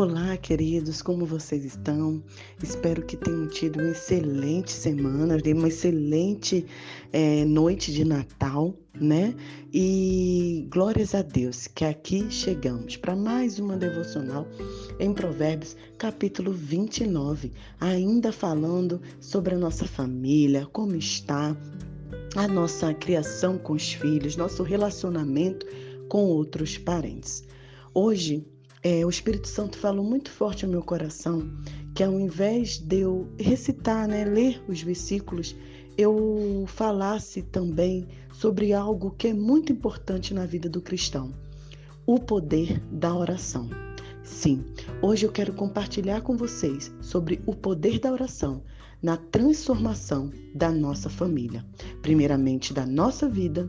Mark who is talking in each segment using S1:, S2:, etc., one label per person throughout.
S1: Olá, queridos, como vocês estão? Espero que tenham tido uma excelente semana, uma excelente é, noite de Natal, né? E glórias a Deus que aqui chegamos para mais uma devocional em Provérbios, capítulo 29, ainda falando sobre a nossa família, como está a nossa criação com os filhos, nosso relacionamento com outros parentes. Hoje é, o Espírito Santo falou muito forte ao meu coração que ao invés de eu recitar, né, ler os versículos, eu falasse também sobre algo que é muito importante na vida do cristão: o poder da oração. Sim, hoje eu quero compartilhar com vocês sobre o poder da oração na transformação da nossa família, primeiramente da nossa vida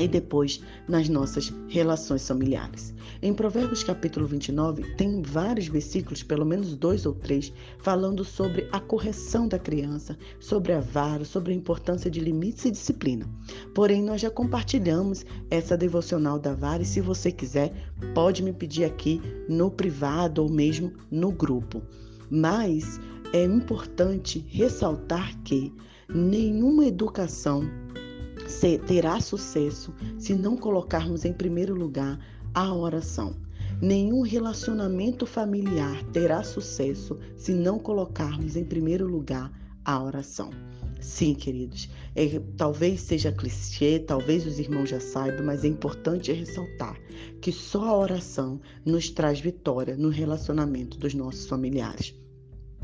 S1: e depois nas nossas relações familiares. Em Provérbios capítulo 29, tem vários versículos, pelo menos dois ou três, falando sobre a correção da criança, sobre a vara, sobre a importância de limites e disciplina. Porém, nós já compartilhamos essa devocional da vara e se você quiser, pode me pedir aqui no privado ou mesmo no grupo. Mas é importante ressaltar que nenhuma educação terá sucesso se não colocarmos em primeiro lugar a oração. Nenhum relacionamento familiar terá sucesso se não colocarmos em primeiro lugar a oração. Sim, queridos, é, talvez seja clichê, talvez os irmãos já saibam, mas é importante ressaltar que só a oração nos traz vitória no relacionamento dos nossos familiares.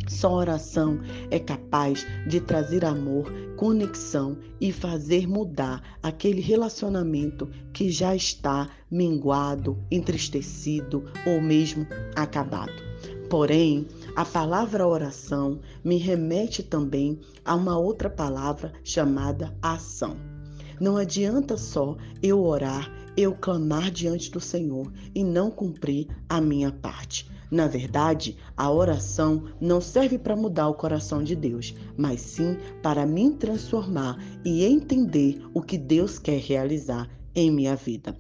S1: Só oração é capaz de trazer amor, conexão e fazer mudar aquele relacionamento que já está minguado, entristecido ou mesmo acabado. Porém, a palavra oração me remete também a uma outra palavra chamada ação. Não adianta só eu orar, eu clamar diante do Senhor e não cumprir a minha parte. Na verdade, a oração não serve para mudar o coração de Deus, mas sim para me transformar e entender o que Deus quer realizar em minha vida.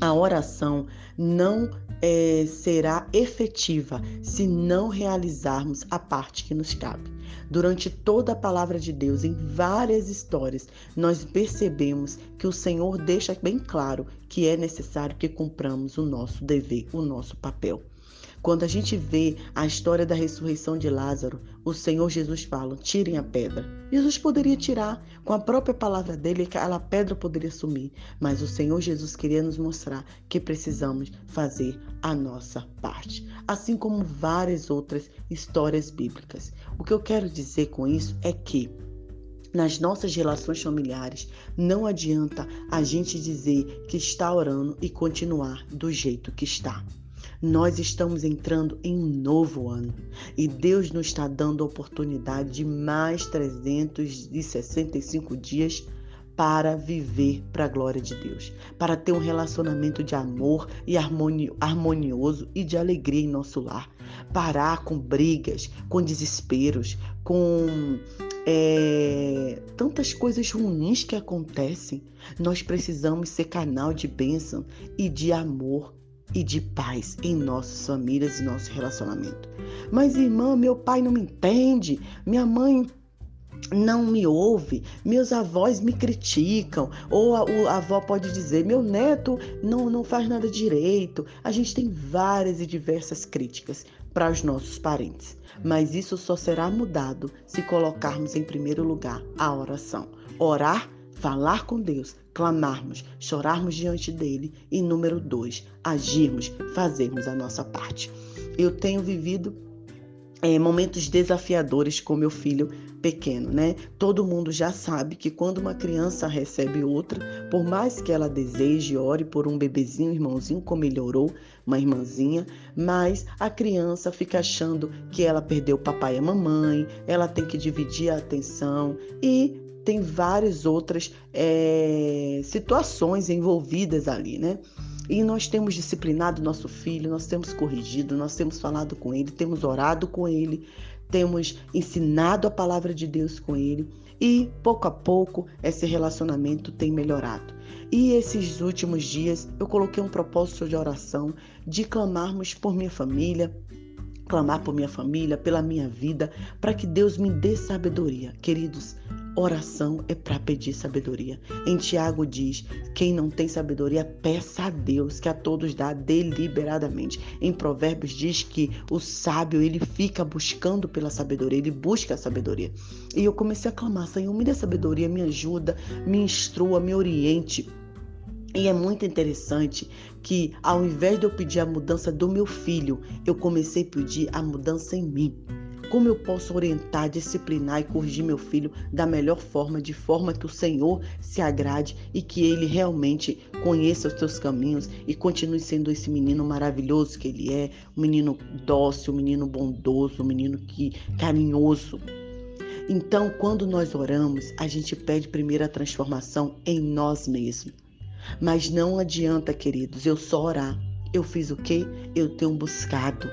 S1: A oração não é, será efetiva se não realizarmos a parte que nos cabe. Durante toda a palavra de Deus, em várias histórias, nós percebemos que o Senhor deixa bem claro que é necessário que cumpramos o nosso dever, o nosso papel. Quando a gente vê a história da ressurreição de Lázaro, o Senhor Jesus fala: tirem a pedra. Jesus poderia tirar, com a própria palavra dele, aquela pedra poderia sumir, mas o Senhor Jesus queria nos mostrar que precisamos fazer a nossa parte, assim como várias outras histórias bíblicas. O que eu quero dizer com isso é que nas nossas relações familiares, não adianta a gente dizer que está orando e continuar do jeito que está. Nós estamos entrando em um novo ano e Deus nos está dando a oportunidade de mais 365 dias para viver para a glória de Deus, para ter um relacionamento de amor e harmonioso e de alegria em nosso lar, parar com brigas, com desesperos, com é, tantas coisas ruins que acontecem. Nós precisamos ser canal de bênção e de amor e de paz em nossas famílias e nosso relacionamento. Mas, irmã, meu pai não me entende, minha mãe não me ouve, meus avós me criticam, ou a, a, avó pode dizer, meu neto não, não faz nada direito. A gente tem várias e diversas críticas para os nossos parentes, mas isso só será mudado se colocarmos em primeiro lugar a oração. Orar falar com Deus, clamarmos, chorarmos diante dele e número dois, agirmos, fazermos a nossa parte. Eu tenho vivido é, momentos desafiadores com meu filho pequeno, né? Todo mundo já sabe que quando uma criança recebe outra, por mais que ela deseje, ore por um bebezinho, irmãozinho, como ele orou, uma irmãzinha, mas a criança fica achando que ela perdeu o papai e a mamãe, ela tem que dividir a atenção e tem várias outras é, situações envolvidas ali, né? E nós temos disciplinado nosso filho, nós temos corrigido, nós temos falado com ele, temos orado com ele, temos ensinado a palavra de Deus com ele e pouco a pouco esse relacionamento tem melhorado. E esses últimos dias eu coloquei um propósito de oração de clamarmos por minha família, clamar por minha família, pela minha vida, para que Deus me dê sabedoria. Queridos, oração é para pedir sabedoria. Em Tiago diz: quem não tem sabedoria, peça a Deus, que a todos dá deliberadamente. Em Provérbios diz que o sábio ele fica buscando pela sabedoria, ele busca a sabedoria. E eu comecei a clamar: Senhor, me dê sabedoria, me ajuda, me instrua, me oriente. E é muito interessante que, ao invés de eu pedir a mudança do meu filho, eu comecei a pedir a mudança em mim. Como eu posso orientar, disciplinar e corrigir meu filho da melhor forma, de forma que o Senhor se agrade e que ele realmente conheça os seus caminhos e continue sendo esse menino maravilhoso que ele é, um menino dócil, um menino bondoso, um menino que carinhoso. Então, quando nós oramos, a gente pede primeiro a transformação em nós mesmos. Mas não adianta, queridos, eu só orar. Eu fiz o quê? Eu tenho buscado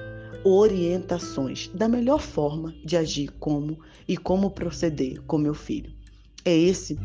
S1: orientações da melhor forma de agir como e como proceder com meu filho. É esse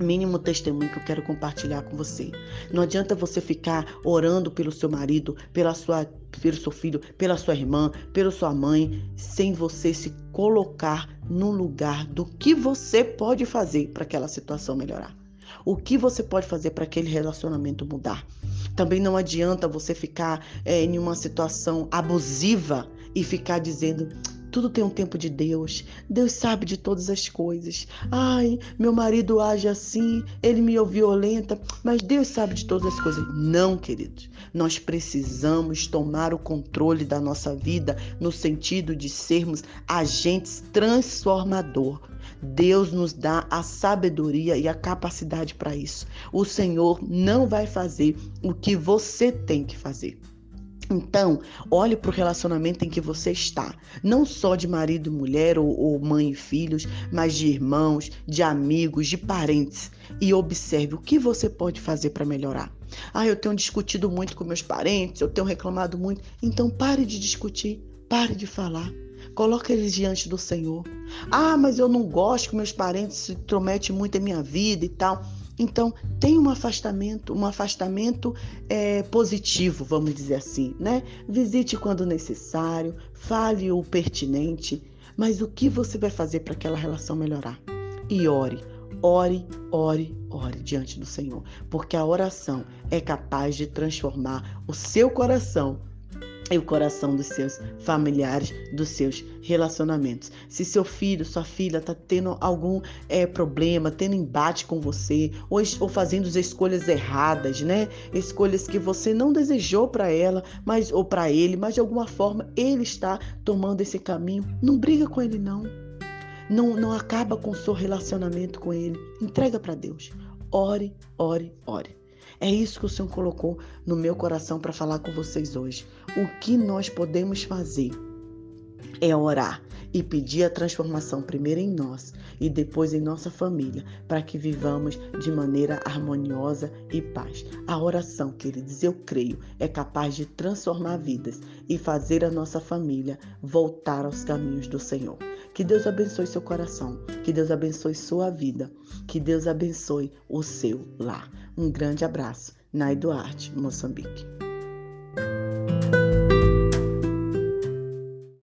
S1: mínimo testemunho que eu quero compartilhar com você. Não adianta você ficar orando pelo seu marido, pela sua, pelo seu filho, pela sua irmã, pela sua mãe, sem você se colocar no lugar do que você pode fazer para aquela situação melhorar. O que você pode fazer para aquele relacionamento mudar? Também não adianta você ficar é, em uma situação abusiva e ficar dizendo tudo tem um tempo de Deus. Deus sabe de todas as coisas. Ai, meu marido age assim, ele me violenta, mas Deus sabe de todas as coisas. Não, queridos. Nós precisamos tomar o controle da nossa vida no sentido de sermos agentes transformador. Deus nos dá a sabedoria e a capacidade para isso. O Senhor não vai fazer o que você tem que fazer. Então, olhe para o relacionamento em que você está, não só de marido e mulher, ou, ou, mãe e filhos, mas de irmãos, de amigos, de parentes, e observe o que você pode fazer para melhorar. Ah, eu tenho discutido muito com meus parentes, eu tenho reclamado muito. Então, pare de discutir, pare de falar. Coloque eles diante do Senhor. Ah, mas eu não gosto que meus parentes se intrometem muito em minha vida e tal. Então, tem um afastamento, um afastamento é, positivo, vamos dizer assim, né? Visite quando necessário, fale o pertinente, mas o que você vai fazer para aquela relação melhorar? E ore, ore, ore, ore diante do Senhor, porque a oração é capaz de transformar o seu coração e o coração dos seus familiares, dos seus relacionamentos. Se seu filho, sua filha está tendo algum é, problema, tendo embate com você, ou, ou fazendo as escolhas erradas, né? Escolhas que você não desejou para ela, mas ou para ele, mas de alguma forma ele está tomando esse caminho. Não briga com ele não. Não, não acaba com o seu relacionamento com ele. Entrega para Deus. Ore, ore, ore. É isso que o Senhor colocou no meu coração para falar com vocês hoje. O que nós podemos fazer é orar e pedir a transformação primeiro em nós e depois em nossa família, para que vivamos de maneira harmoniosa e paz. A oração, queridos, eu creio, é capaz de transformar vidas e fazer a nossa família voltar aos caminhos do Senhor. Que Deus abençoe seu coração, que Deus abençoe sua vida, que Deus abençoe o seu lar. Um grande abraço. Nai Duarte, Moçambique.